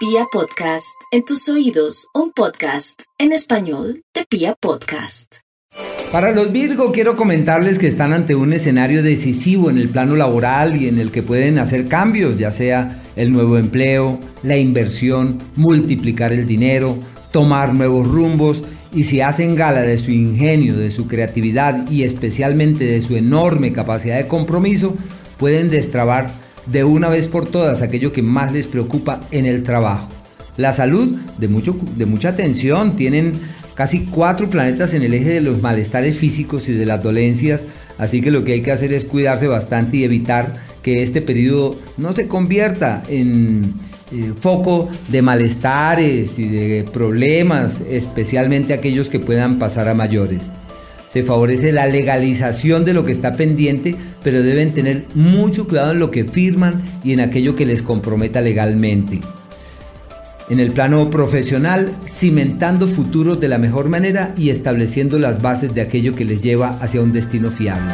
Pia Podcast, en tus oídos, un podcast en español de Pia Podcast. Para los Virgo quiero comentarles que están ante un escenario decisivo en el plano laboral y en el que pueden hacer cambios, ya sea el nuevo empleo, la inversión, multiplicar el dinero, tomar nuevos rumbos y si hacen gala de su ingenio, de su creatividad y especialmente de su enorme capacidad de compromiso, pueden destrabar de una vez por todas aquello que más les preocupa en el trabajo. La salud, de, mucho, de mucha atención, tienen casi cuatro planetas en el eje de los malestares físicos y de las dolencias, así que lo que hay que hacer es cuidarse bastante y evitar que este periodo no se convierta en eh, foco de malestares y de problemas, especialmente aquellos que puedan pasar a mayores. Se favorece la legalización de lo que está pendiente, pero deben tener mucho cuidado en lo que firman y en aquello que les comprometa legalmente. En el plano profesional, cimentando futuros de la mejor manera y estableciendo las bases de aquello que les lleva hacia un destino fiable.